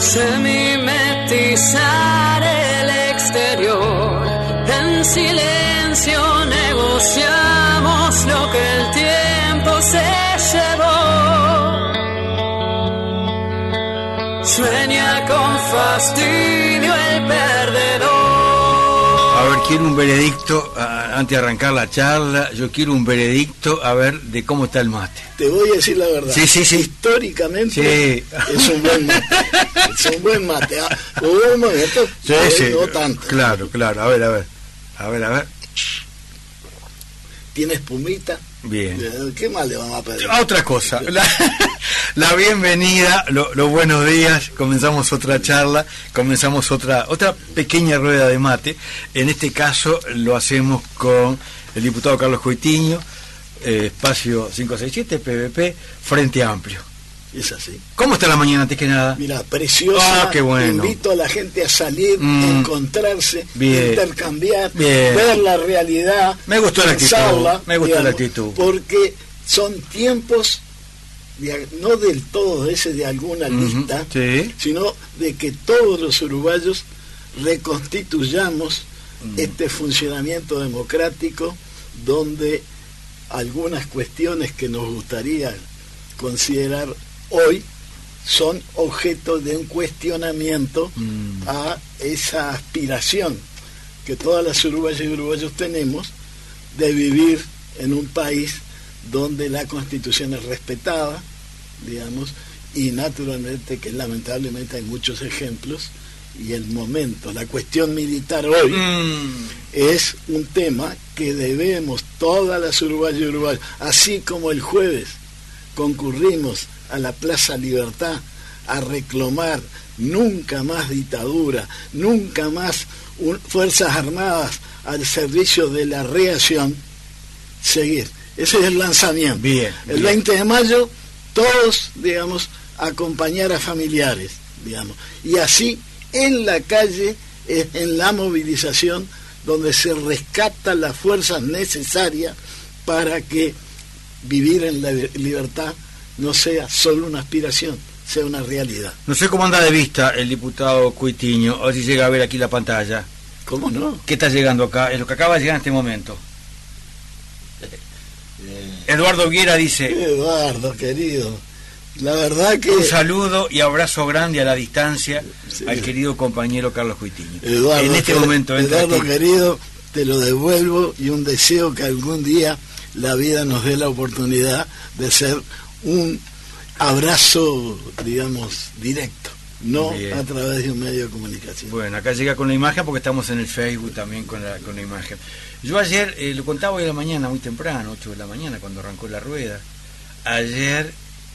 semimetizar el exterior. En silencio negociamos lo que el tiempo se llevó. Sueña con fastidio quiero un veredicto, antes de arrancar la charla, yo quiero un veredicto, a ver, de cómo está el mate. Te voy a decir la verdad. Sí, sí, sí. Históricamente Sí. es un buen mate. es un buen mate. Ah, Hubo momentos, Sí, eh, sí. no tanto. Claro, claro, a ver, a ver. A ver, a ver. Tiene espumita. Bien. ¿Qué más le vamos a pedir? Otra cosa, la, la bienvenida, lo- los buenos días, comenzamos otra charla, comenzamos otra otra pequeña rueda de mate. En este caso lo hacemos con el diputado Carlos Coitiño, eh, espacio 567, PVP, Frente Amplio. Es así. ¿Cómo está la mañana antes que nada? Mira, preciosa. Ah, qué bueno. Invito a la gente a salir, Mm. encontrarse, Bien. intercambiar, Bien. ver la realidad. Me gustó la actitud, me gustó la actitud. Porque son tiempos, de- no del todo ese de alguna lista, sí. sino de que todos los uruguayos reconstituyamos Mm. este funcionamiento democrático donde algunas cuestiones que nos gustaría considerar hoy son objeto de un cuestionamiento Mm. a esa aspiración que todas las uruguayas y uruguayos tenemos de vivir en un país donde la constitución es respetada, digamos, y naturalmente que lamentablemente hay muchos ejemplos y el momento, la cuestión militar hoy Mm, es un tema que debemos todas las uruguayas y uruguayos, así como el jueves concurrimos a la Plaza Libertad a reclamar nunca más dictadura, nunca más un- Fuerzas Armadas al servicio de la reacción, seguir. Ese es el lanzamiento. Bien, el bien. 20 de mayo, todos, digamos, acompañar a familiares, digamos. Y así, en la calle, eh, en la movilización, donde se rescata las fuerzas necesarias para que vivir en la libertad no sea solo una aspiración, sea una realidad. No sé cómo anda de vista el diputado Coitiño, a ver si llega a ver aquí la pantalla. ¿Cómo no? ¿Qué está llegando acá? Es lo que acaba de llegar en este momento. Eduardo Viera dice, Eduardo, querido, la verdad que... un saludo y abrazo grande a la distancia Sí. al querido compañero Carlos Coitiño. Eduardo, en este momento Eduardo querido, te lo devuelvo y un deseo que algún día la vida nos dé la oportunidad de ser un abrazo, digamos, directo, no Bien. a través de un medio de comunicación. Bueno, acá llega con la imagen porque estamos en el Facebook también con la, con la imagen. Yo ayer, eh, lo contaba hoy de la mañana, muy temprano, 8 de la mañana, cuando arrancó la rueda. Ayer,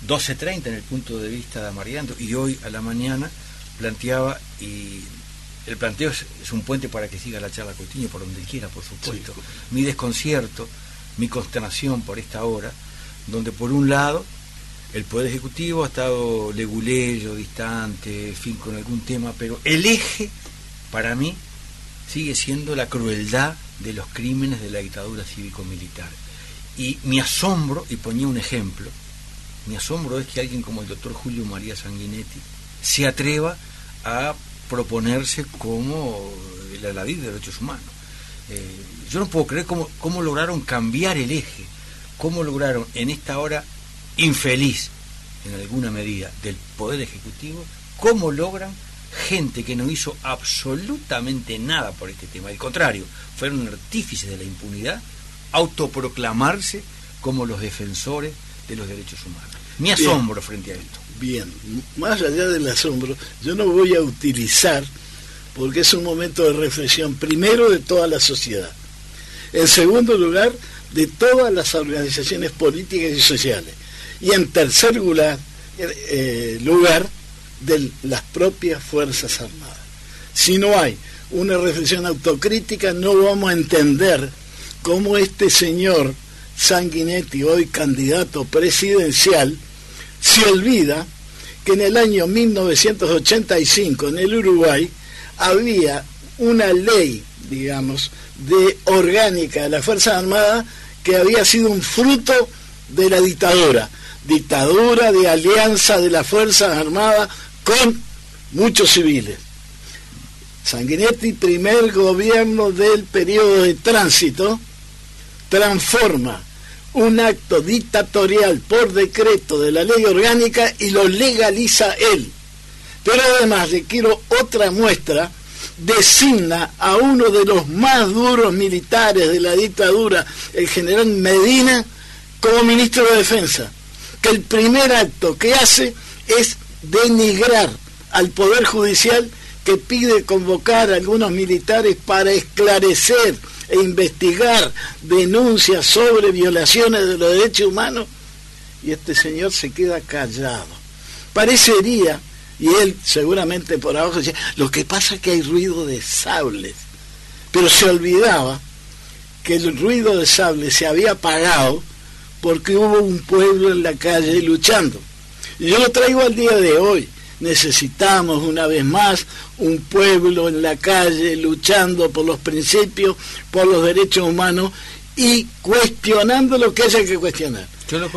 12.30 en el punto de vista de Amariando, y hoy a la mañana planteaba, y el planteo es, es un puente para que siga la charla Coutinho por donde quiera, por supuesto. Mi desconcierto, mi consternación por esta hora, donde por un lado el Poder Ejecutivo ha estado leguleyo, distante, en fin, con algún tema, pero el eje, para mí, sigue siendo la crueldad de los crímenes de la dictadura cívico-militar. Y mi asombro, y ponía un ejemplo, mi asombro es que alguien como el doctor Julio María Sanguinetti se atreva a proponerse como el aladí de derechos humanos. Eh, yo no puedo creer cómo, cómo lograron cambiar el eje, cómo lograron en esta hora infeliz, en alguna medida, del Poder Ejecutivo, cómo logran gente que no hizo absolutamente nada por este tema. Al contrario, fueron artífices de la impunidad, autoproclamarse como los defensores de los derechos humanos. Mi Bien. asombro frente a esto. Bien, más allá del asombro, yo no voy a utilizar, porque es un momento de reflexión, primero de toda la sociedad, en segundo lugar, de todas las organizaciones políticas y sociales, y en tercer lugar, eh, lugar de las propias Fuerzas Armadas. Si no hay una reflexión autocrítica, no vamos a entender cómo este señor Sanguinetti, hoy candidato presidencial, se olvida que en el año 1985 en el Uruguay había una ley, digamos, de orgánica de la Fuerza Armada que había sido un fruto de la dictadura, dictadura de alianza de las Fuerzas Armadas con muchos civiles. Sanguinetti, primer gobierno del periodo de tránsito, transforma un acto dictatorial por decreto de la ley orgánica y lo legaliza él. Pero además le quiero otra muestra, designa a uno de los más duros militares de la dictadura, el general Medina, como ministro de Defensa, que el primer acto que hace es denigrar al Poder Judicial que pide convocar a algunos militares para esclarecer e investigar denuncias sobre violaciones de los derechos humanos y este señor se queda callado. Parecería, y él seguramente por abajo decía, lo que pasa es que hay ruido de sables, pero se olvidaba que el ruido de sables se había apagado porque hubo un pueblo en la calle luchando. Y yo lo traigo al día de hoy. Necesitamos una vez más un pueblo en la calle luchando por los principios, por los derechos humanos y cuestionando lo que haya que cuestionar. Yo lo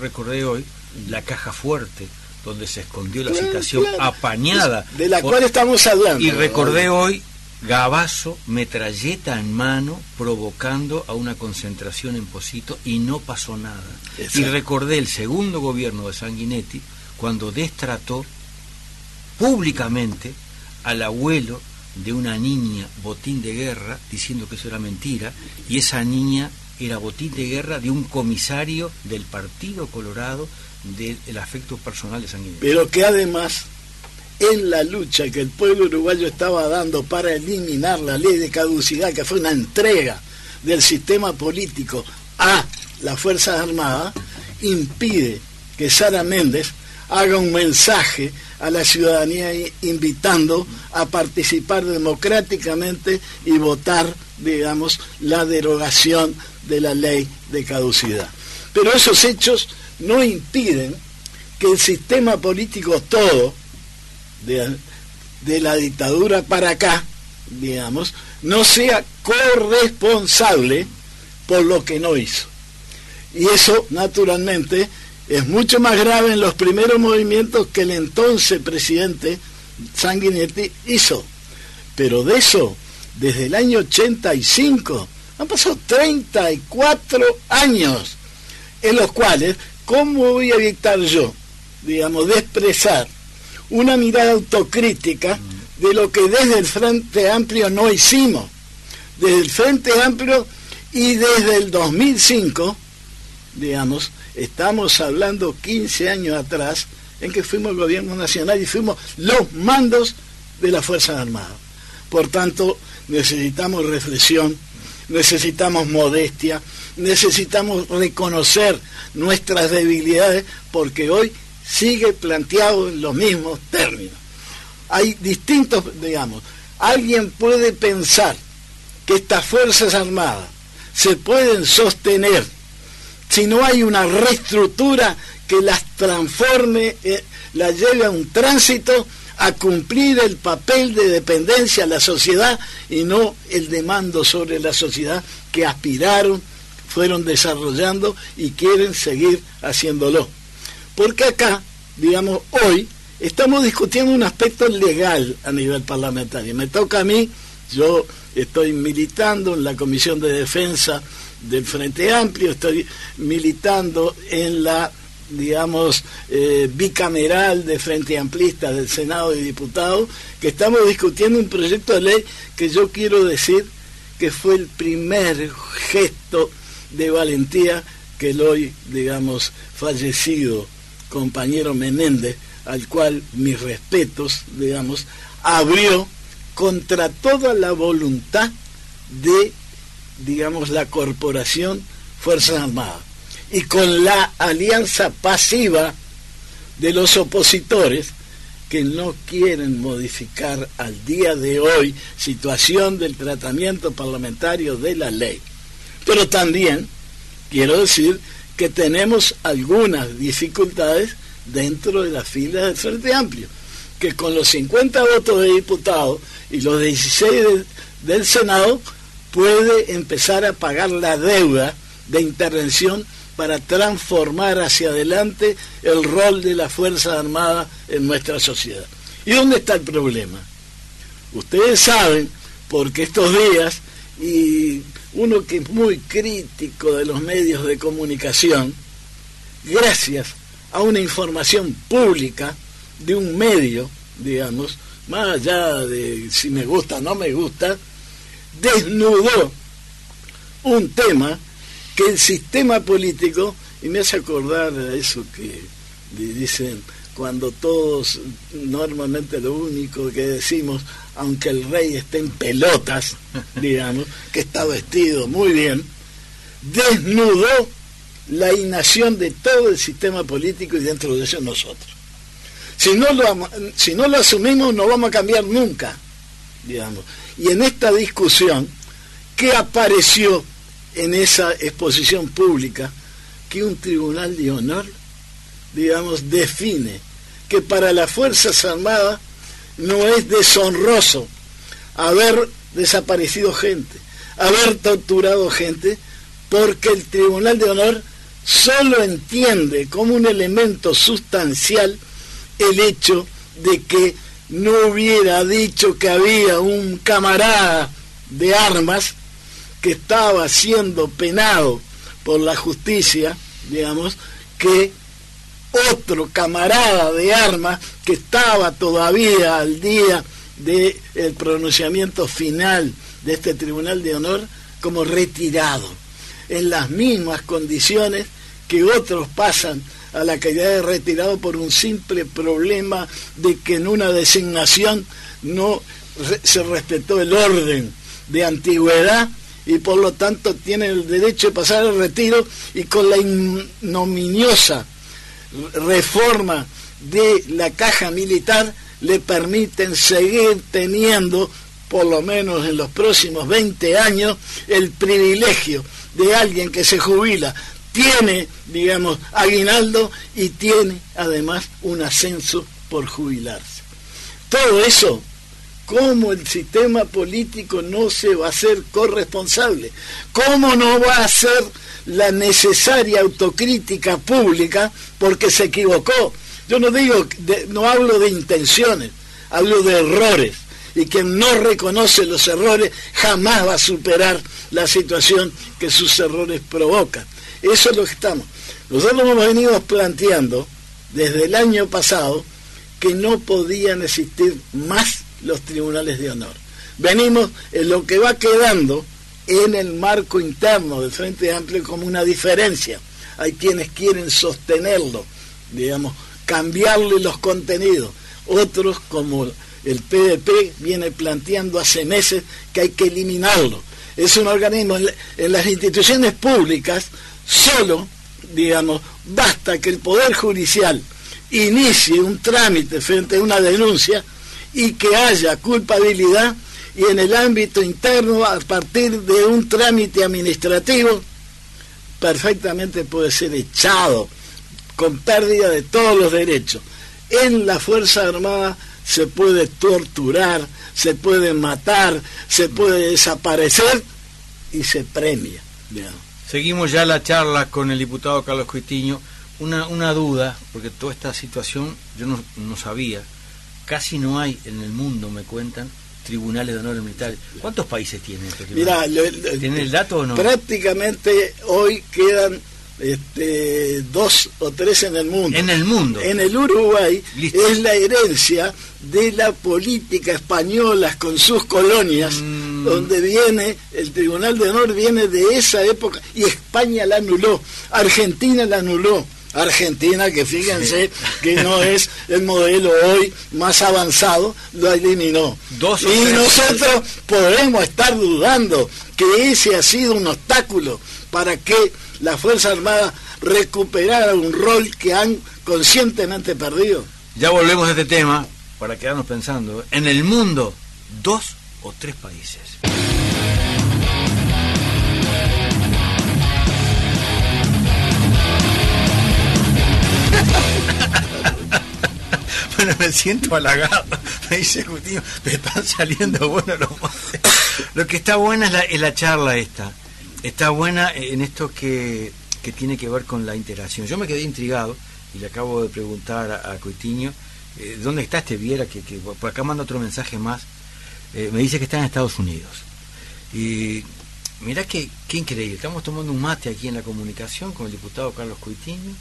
recordé hoy, la caja fuerte, donde se escondió la situación apañada. De la cual estamos hablando. Y recordé hoy Gabazo, metralleta en mano, provocando a una concentración en Posito y no pasó nada. Y recordé el segundo gobierno de Sanguinetti cuando destrató públicamente al abuelo de una niña botín de guerra diciendo que eso era mentira y esa niña era botín de guerra de un comisario del Partido Colorado del afecto personal de Sanguinetti. Pero que además en la lucha que el pueblo uruguayo estaba dando para eliminar la ley de caducidad, que fue una entrega del sistema político a las Fuerzas Armadas, impide que Sara Méndez haga un mensaje a la ciudadanía invitando a participar democráticamente y votar, digamos, la derogación de la ley de caducidad. Pero esos hechos no impiden que el sistema político todo, de, la dictadura para acá, digamos, no sea corresponsable por lo que no hizo. Y eso, naturalmente, es mucho más grave en los primeros movimientos que el entonces presidente Sanguinetti hizo. Pero de eso, desde el año 85, han pasado 34 años en los cuales, ¿cómo voy a evitar yo, digamos, de expresar una mirada autocrítica de lo que desde el Frente Amplio no hicimos. Desde el Frente Amplio y desde el 2005, digamos, estamos hablando 15 años atrás, en que fuimos el gobierno nacional y fuimos los mandos de las Fuerzas Armadas. Por tanto, necesitamos reflexión, necesitamos modestia, necesitamos reconocer nuestras debilidades, porque hoy sigue planteado en los mismos términos. Hay distintos, digamos, alguien puede pensar que estas Fuerzas Armadas se pueden sostener si no hay una reestructura que las transforme, eh, la lleve a un tránsito a cumplir el papel de dependencia a la sociedad y no el de mando sobre la sociedad que aspiraron, fueron desarrollando y quieren seguir haciéndolo. Porque acá, digamos, hoy estamos discutiendo un aspecto legal a nivel parlamentario. Me toca a mí, yo estoy militando en la Comisión de Defensa del Frente Amplio, estoy militando en la digamos, eh, bicameral de Frente Amplista del Senado y Diputados, que estamos discutiendo un proyecto de ley que yo quiero decir que fue el primer gesto de valentía que el hoy, digamos, fallecido compañero Menéndez, al cual mis respetos, digamos, abrió contra toda la voluntad de, digamos, la corporación Fuerzas Armadas y con la alianza pasiva de los opositores que no quieren modificar al día de hoy situación del tratamiento parlamentario de la ley. Pero también quiero decir que tenemos algunas dificultades dentro de las filas del Frente Amplio, que con los 50 votos de diputados y los 16 del Senado puede empezar a pagar la deuda de intervención para transformar hacia adelante el rol de la Fuerza Armada en nuestra sociedad. ¿Y dónde está el problema? Ustedes saben, porque estos días, y uno que es muy crítico de los medios de comunicación, gracias a una información pública de un medio, digamos, más allá de si me gusta o no me gusta, desnudó un tema que el sistema político, y me hace acordar a eso que dicen cuando todos, normalmente lo único que decimos, aunque el rey esté en pelotas, digamos, que está vestido muy bien, desnudó la inacción de todo el sistema político y dentro de eso nosotros. Si no lo, si no lo asumimos no vamos a cambiar nunca, digamos. Y en esta discusión, ¿qué apareció en esa exposición pública? Que un tribunal de honor, digamos, define que para las Fuerzas Armadas no es deshonroso haber desaparecido gente, haber torturado gente, porque el Tribunal de Honor solo entiende como un elemento sustancial el hecho de que no hubiera dicho que había un camarada de armas que estaba siendo penado por la justicia, digamos, que otro camarada de armas que estaba todavía al día del pronunciamiento final de este Tribunal de Honor como retirado, en las mismas condiciones que otros pasan a la calidad de retirado por un simple problema de que en una designación no se respetó el orden de antigüedad y por lo tanto tienen el derecho de pasar al retiro y con la ignominiosa reforma de la caja militar le permiten seguir teniendo, por lo menos en los próximos 20 años, el privilegio de alguien que se jubila, tiene, digamos, aguinaldo y tiene además un ascenso por jubilarse. Todo eso, ¿cómo el sistema político no se va a hacer corresponsable? ¿Cómo no va a hacer la necesaria autocrítica pública porque se equivocó. Yo no digo, no hablo de intenciones, hablo de errores. Y quien no reconoce los errores jamás va a superar la situación que sus errores provocan. Eso es lo que estamos. Nosotros hemos venido planteando desde el año pasado que no podían existir más los tribunales de honor. Venimos en lo que va quedando en el marco interno del Frente Amplio como una diferencia. Hay quienes quieren sostenerlo, digamos, cambiarle los contenidos. Otros, como el PDP, viene planteando hace meses que hay que eliminarlo. Es un organismo, en las instituciones públicas, solo, digamos, basta que el Poder Judicial inicie un trámite frente a una denuncia y que haya culpabilidad y en el ámbito interno, a partir de un trámite administrativo, perfectamente puede ser echado con pérdida de todos los derechos. En la Fuerza Armada se puede torturar, se puede matar, se puede desaparecer y se premia. Seguimos ya la charla con el diputado Carlos Coitiño. Una, una duda, porque toda esta situación yo no, no sabía, casi no hay en el mundo, me cuentan, tribunales de honor militar. ¿Cuántos países tiene este Mira, ¿Tienen el dato o no? Prácticamente hoy quedan este, dos o tres en el mundo. En el mundo. En el Uruguay es la herencia de la política española con sus colonias, mm. donde viene, el Tribunal de Honor viene de esa época y España la anuló, Argentina la anuló. Argentina, que fíjense que no es el modelo hoy más avanzado, lo eliminó. y nosotros podemos estar dudando que ese ha sido un obstáculo para que la Fuerza Armada recuperara un rol que han conscientemente perdido. Ya volvemos a este tema para quedarnos pensando. En el mundo, dos o tres países. Me siento halagado. Me dice Justín, me están saliendo buenos los Lo que está buena es la, es la charla esta. Está buena en esto que, que, tiene que ver con la interacción. Yo me quedé intrigado y le acabo de preguntar a, a Coitiño eh, ¿dónde está este Viera? Que, que por acá manda otro mensaje más. Eh, me dice que está en Estados Unidos. Y mirá que, qué increíble. Estamos tomando un mate aquí en la comunicación con el diputado Carlos Coitiño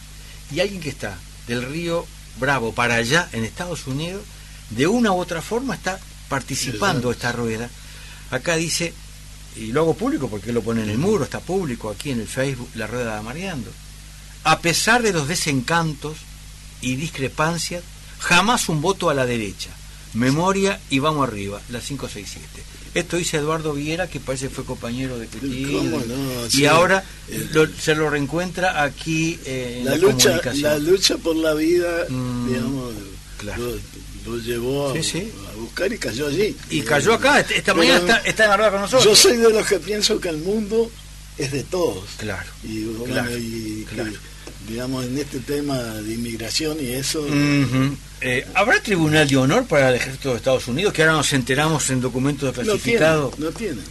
y alguien que está del río Bravo para allá, en Estados Unidos, de una u otra forma está participando esta rueda. Acá dice, y lo hago público porque lo pone en el muro, está público aquí en el Facebook, la rueda de Mariando. A pesar de los desencantos y discrepancias, jamás un voto a la derecha. Memoria y vamos arriba, la 567. Esto dice Eduardo Viera, que parece que fue compañero de Cutillo. y ahora se lo reencuentra aquí eh, en la, lucha, La lucha por la vida, mm, digamos, lo, llevó a, buscar y cayó allí. Y cayó acá, esta mañana está, está en la con nosotros. Yo soy de los que pienso que el mundo es de todos. Claro. Y, claro digamos, en este tema de inmigración y eso. Eh, ¿Habrá tribunal de honor para el ejército de Estados Unidos? Que ahora nos enteramos en documentos clasificados. No tiene.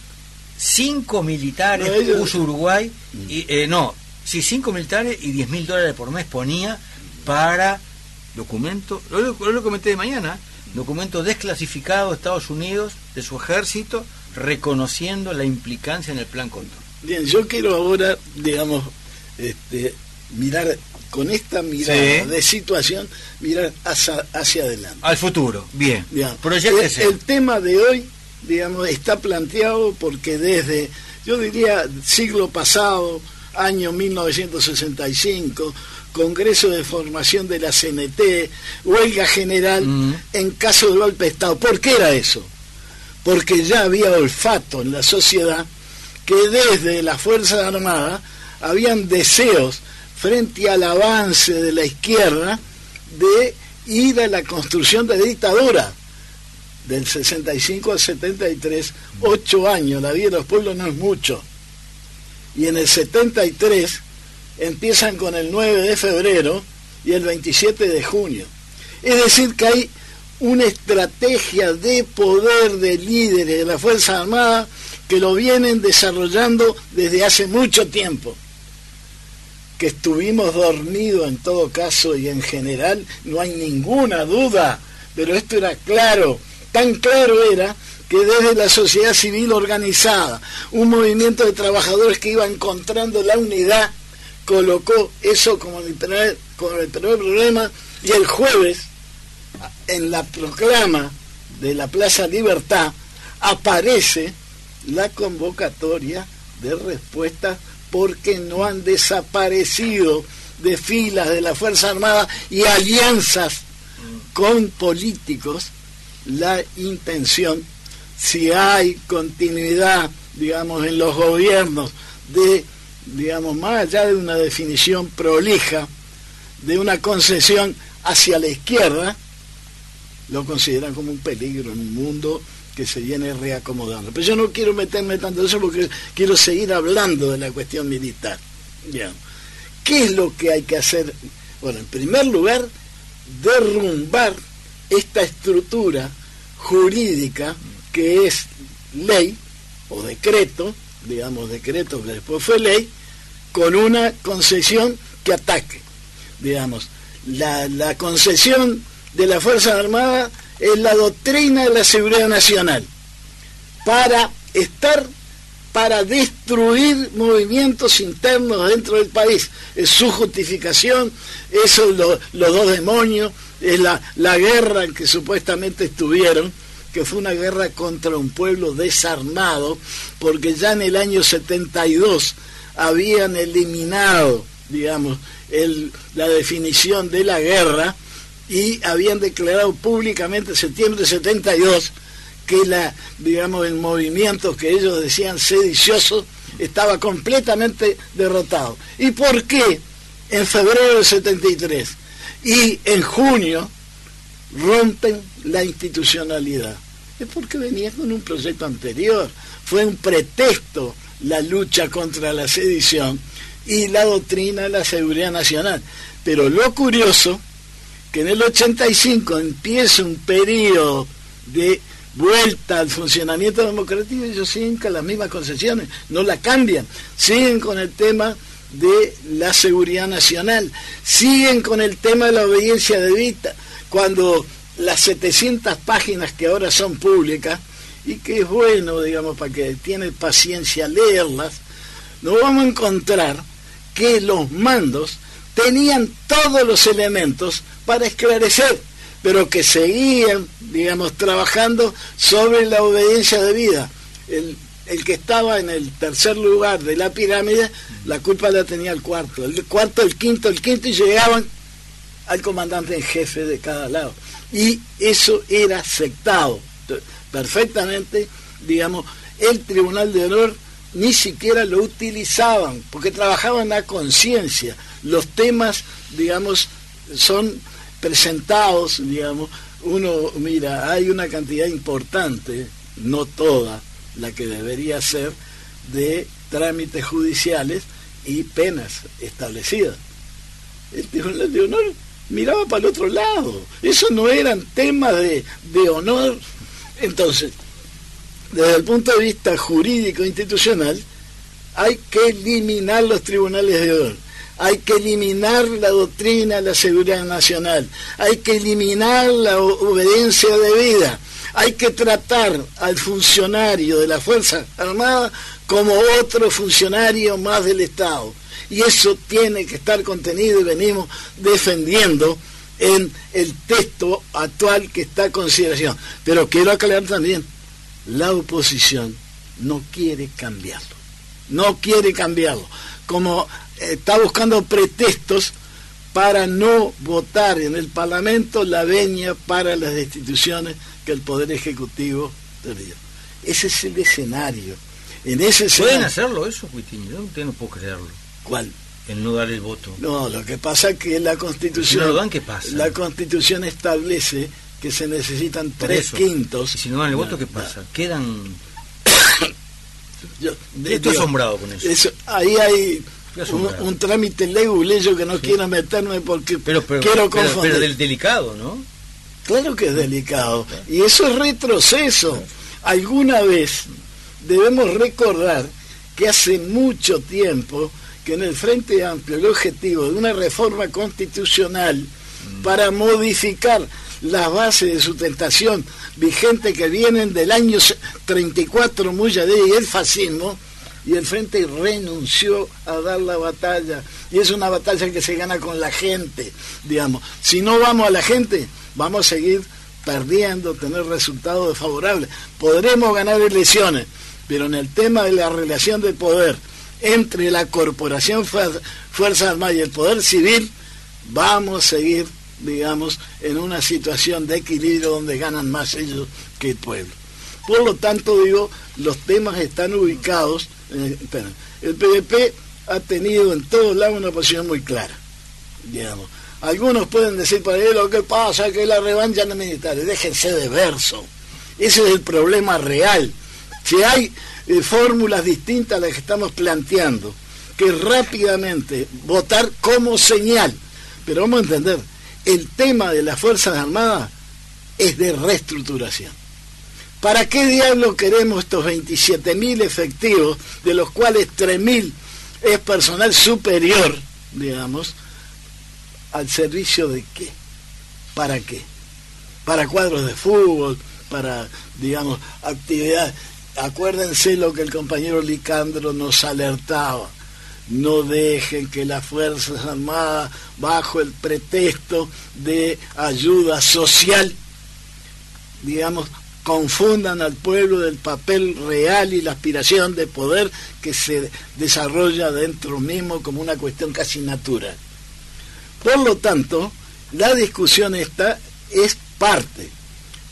Cinco militares puso Uruguay, mm. y, eh, no, sí, cinco militares y diez mil dólares por mes ponía para documento, lo, lo, comenté de mañana, documento desclasificado de Estados Unidos, de su ejército, reconociendo la implicancia en el plan Condor. Bien, yo quiero ahora, digamos, este, mirar con esta mirada de situación, mirar hacia, hacia, adelante. Al futuro, bien. El, tema de hoy, digamos, está planteado porque desde, yo diría, siglo pasado, año 1965, Congreso de Formación de la CNT, huelga general mm. en caso de golpe de Estado. ¿Por qué era eso? Porque ya había olfato en la sociedad que desde las Fuerzas Armadas habían deseos frente al avance de la izquierda de ir a la construcción de dictadura del 65 al 73, ocho años, la vida de los pueblos no es mucho. Y en el 73 empiezan con el 9 de febrero y el 27 de junio. Es decir, que hay una estrategia de poder de líderes de la Fuerza Armada que lo vienen desarrollando desde hace mucho tiempo que estuvimos dormidos en todo caso y en general, no hay ninguna duda, pero esto era claro, tan claro era que desde la sociedad civil organizada, un movimiento de trabajadores que iba encontrando la unidad, colocó eso como el primer, como el primer problema y el jueves, en la proclama de la Plaza Libertad, aparece la convocatoria de respuesta porque no han desaparecido de filas de la Fuerza Armada y alianzas con políticos la intención, si hay continuidad, digamos, en los gobiernos de, digamos, más allá de una definición prolija, de una concesión hacia la izquierda, lo consideran como un peligro en un mundo que se viene reacomodando. Pero yo no quiero meterme tanto en eso porque quiero seguir hablando de la cuestión militar. ¿Qué es lo que hay que hacer? Bueno, en primer lugar, derrumbar esta estructura jurídica que es ley o decreto, digamos decreto que después fue ley, con una concesión que ataque. Digamos, la, la concesión de la Fuerza Armada es la doctrina de la seguridad nacional para estar para destruir movimientos internos dentro del país. Es su justificación, eso es los dos demonios, es la, la guerra en que supuestamente estuvieron, que fue una guerra contra un pueblo desarmado, porque ya en el año 72 habían eliminado, digamos, el, la definición de la guerra y habían declarado públicamente en septiembre de 72 que la, digamos, el movimiento que ellos decían sedicioso estaba completamente derrotado. ¿Y por qué en febrero de 73 y en junio rompen la institucionalidad? Es porque venían con un proyecto anterior. Fue un pretexto la lucha contra la sedición y la doctrina de la seguridad nacional. Pero lo curioso que en el 85 empieza un periodo de vuelta al funcionamiento democrático, ellos siguen con las mismas concesiones, no la cambian, siguen con el tema de la seguridad nacional. Siguen con el tema de la obediencia de Vita, cuando las 700 páginas que ahora son públicas, y que es bueno, digamos, para que tiene paciencia leerlas, nos vamos a encontrar que los mandos tenían todos los elementos para esclarecer, pero que seguían, digamos, trabajando sobre la obediencia de vida. El, el que estaba en el tercer lugar de la pirámide, la culpa la tenía el cuarto, el cuarto, el quinto, el quinto, y llegaban al comandante en jefe de cada lado. Y eso era aceptado perfectamente, digamos, el Tribunal de Honor ni siquiera lo utilizaban, porque trabajaban a conciencia. Los temas, digamos, son presentados, digamos, uno mira, hay una cantidad importante, no toda la que debería ser, de trámites judiciales y penas establecidas. El Tribunal de Honor miraba para el otro lado. Eso no eran temas de, de honor. Entonces, desde el punto de vista jurídico institucional, hay que eliminar los tribunales de honor, hay que eliminar la doctrina de la seguridad nacional, hay que eliminar la obediencia debida, hay que tratar al funcionario de la Fuerza Armada como otro funcionario más del Estado. Y eso tiene que estar contenido y venimos defendiendo en el texto actual que está a consideración. Pero quiero aclarar también, la oposición no quiere cambiarlo, no quiere cambiarlo, como está buscando pretextos para no votar en el Parlamento la veña para las instituciones que el Poder Ejecutivo tenía. Ese es el escenario. En ese ¿Pueden hacerlo eso, Huitín? Yo no puedo creerlo. ¿Cuál? El no dar el voto. No, lo que pasa es que la Constitución... Si no dan, ¿qué pasa? La Constitución establece que se necesitan tres quintos. Y si no dan el voto, ¿qué pasa? Quedan. Yo, estoy asombrado con eso. ahí hay un, trámite leguleyo que no quiero meterme porque pero, quiero confundir. Pero, del delicado, ¿no? Claro que es delicado. Y eso es retroceso. Alguna vez debemos recordar que hace mucho tiempo que en el Frente Amplio el objetivo de una reforma constitucional mm. para modificar las bases de sustentación vigente que vienen del año 34 Muyadé y el fascismo, y el Frente renunció a dar la batalla. Y es una batalla que se gana con la gente, digamos. Si no vamos a la gente, vamos a seguir perdiendo, tener resultados desfavorables. Podremos ganar elecciones, pero en el tema de la relación de poder entre la Corporación Fuerza Armada y el Poder Civil, vamos a seguir digamos, en una situación de equilibrio donde ganan más ellos que el pueblo. Por lo tanto, digo, los temas están ubicados. El PDP ha tenido en todos lados una posición muy clara, digamos. Algunos pueden decir para él lo que pasa que la revancha no militar, déjense de verso. Ese es el problema real. Si hay eh, fórmulas distintas a las que estamos planteando, que rápidamente votar como señal, pero vamos a entender, el tema de las Fuerzas Armadas es de reestructuración. ¿Para qué diablo queremos estos 27.000 efectivos, de los cuales 3.000 es personal superior, digamos, al servicio de qué? ¿Para qué? Para cuadros de fútbol, para, digamos, actividades. Acuérdense lo que el compañero Licandro nos alertaba no dejen que las Fuerzas Armadas, bajo el pretexto de ayuda social, digamos, confundan al pueblo del papel real y la aspiración de poder que se desarrolla dentro mismo como una cuestión casi natural. Por lo tanto, la discusión esta es parte,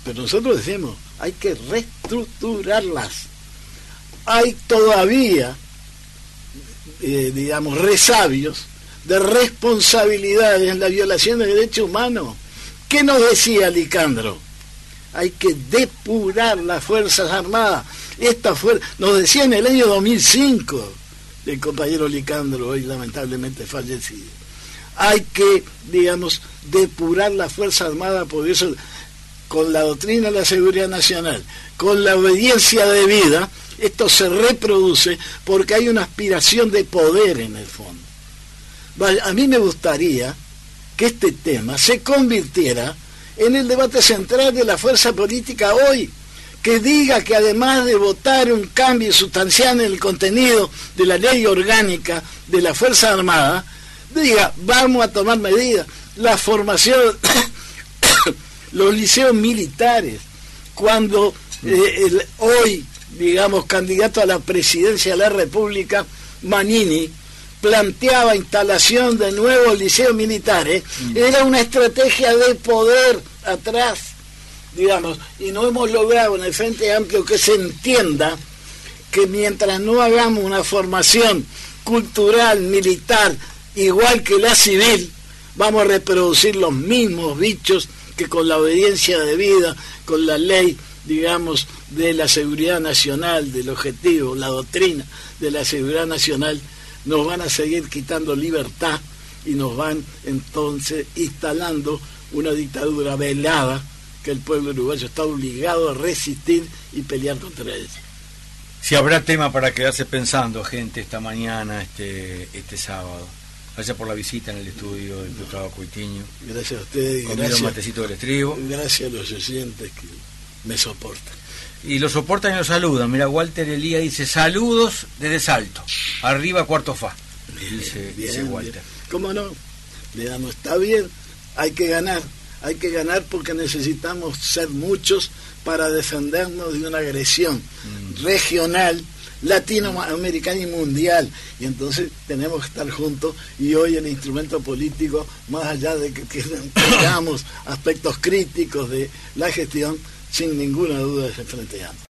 pero nosotros decimos, hay que reestructurarlas. Hay todavía eh, digamos, resabios de responsabilidades en la violación de derechos humanos. ¿Qué nos decía Licandro? Hay que depurar las Fuerzas Armadas. Esta fuerza, nos decía en el año 2005 el compañero Licandro, hoy lamentablemente fallecido. Hay que, digamos, depurar las Fuerzas Armadas, por eso, con la doctrina de la seguridad nacional, con la obediencia debida, esto se reproduce porque hay una aspiración de poder en el fondo. a mí me gustaría que este tema se convirtiera en el debate central de la fuerza política hoy, que diga que además de votar un cambio sustancial en el contenido de la ley orgánica de la Fuerza Armada, diga, vamos a tomar medidas. La formación, los liceos militares, cuando eh, hoy, digamos, candidato a la presidencia de la República, Manini, planteaba instalación de nuevos liceos militares, mm. era una estrategia de poder atrás, digamos, y no hemos logrado en el Frente Amplio que se entienda que mientras no hagamos una formación cultural, militar, igual que la civil, vamos a reproducir los mismos bichos que con la obediencia debida, con la ley, digamos, de la seguridad nacional, del objetivo, la doctrina de la seguridad nacional, nos van a seguir quitando libertad y nos van entonces instalando una dictadura velada que el pueblo uruguayo está obligado a resistir y pelear contra ella. Si habrá tema para quedarse pensando, gente, esta mañana, este, este sábado. Gracias por la visita en el estudio del diputado Cuitiño. Gracias a ustedes. Gracias, matecito del estribo. Gracias a los oyentes que me soportan. Y lo soportan y lo saludan. Mira, Walter Elía dice, saludos desde Salto. Arriba cuarto fa. dice, dice Walter. ¿Cómo no? Le damos, está bien, hay que ganar. Hay que ganar porque necesitamos ser muchos para defendernos de una agresión mm. regional, latinoamericana y mundial. Y entonces tenemos que estar juntos y hoy el instrumento político, más allá de que, tengamos aspectos críticos de la gestión, sin ninguna duda es el Frente Amplio.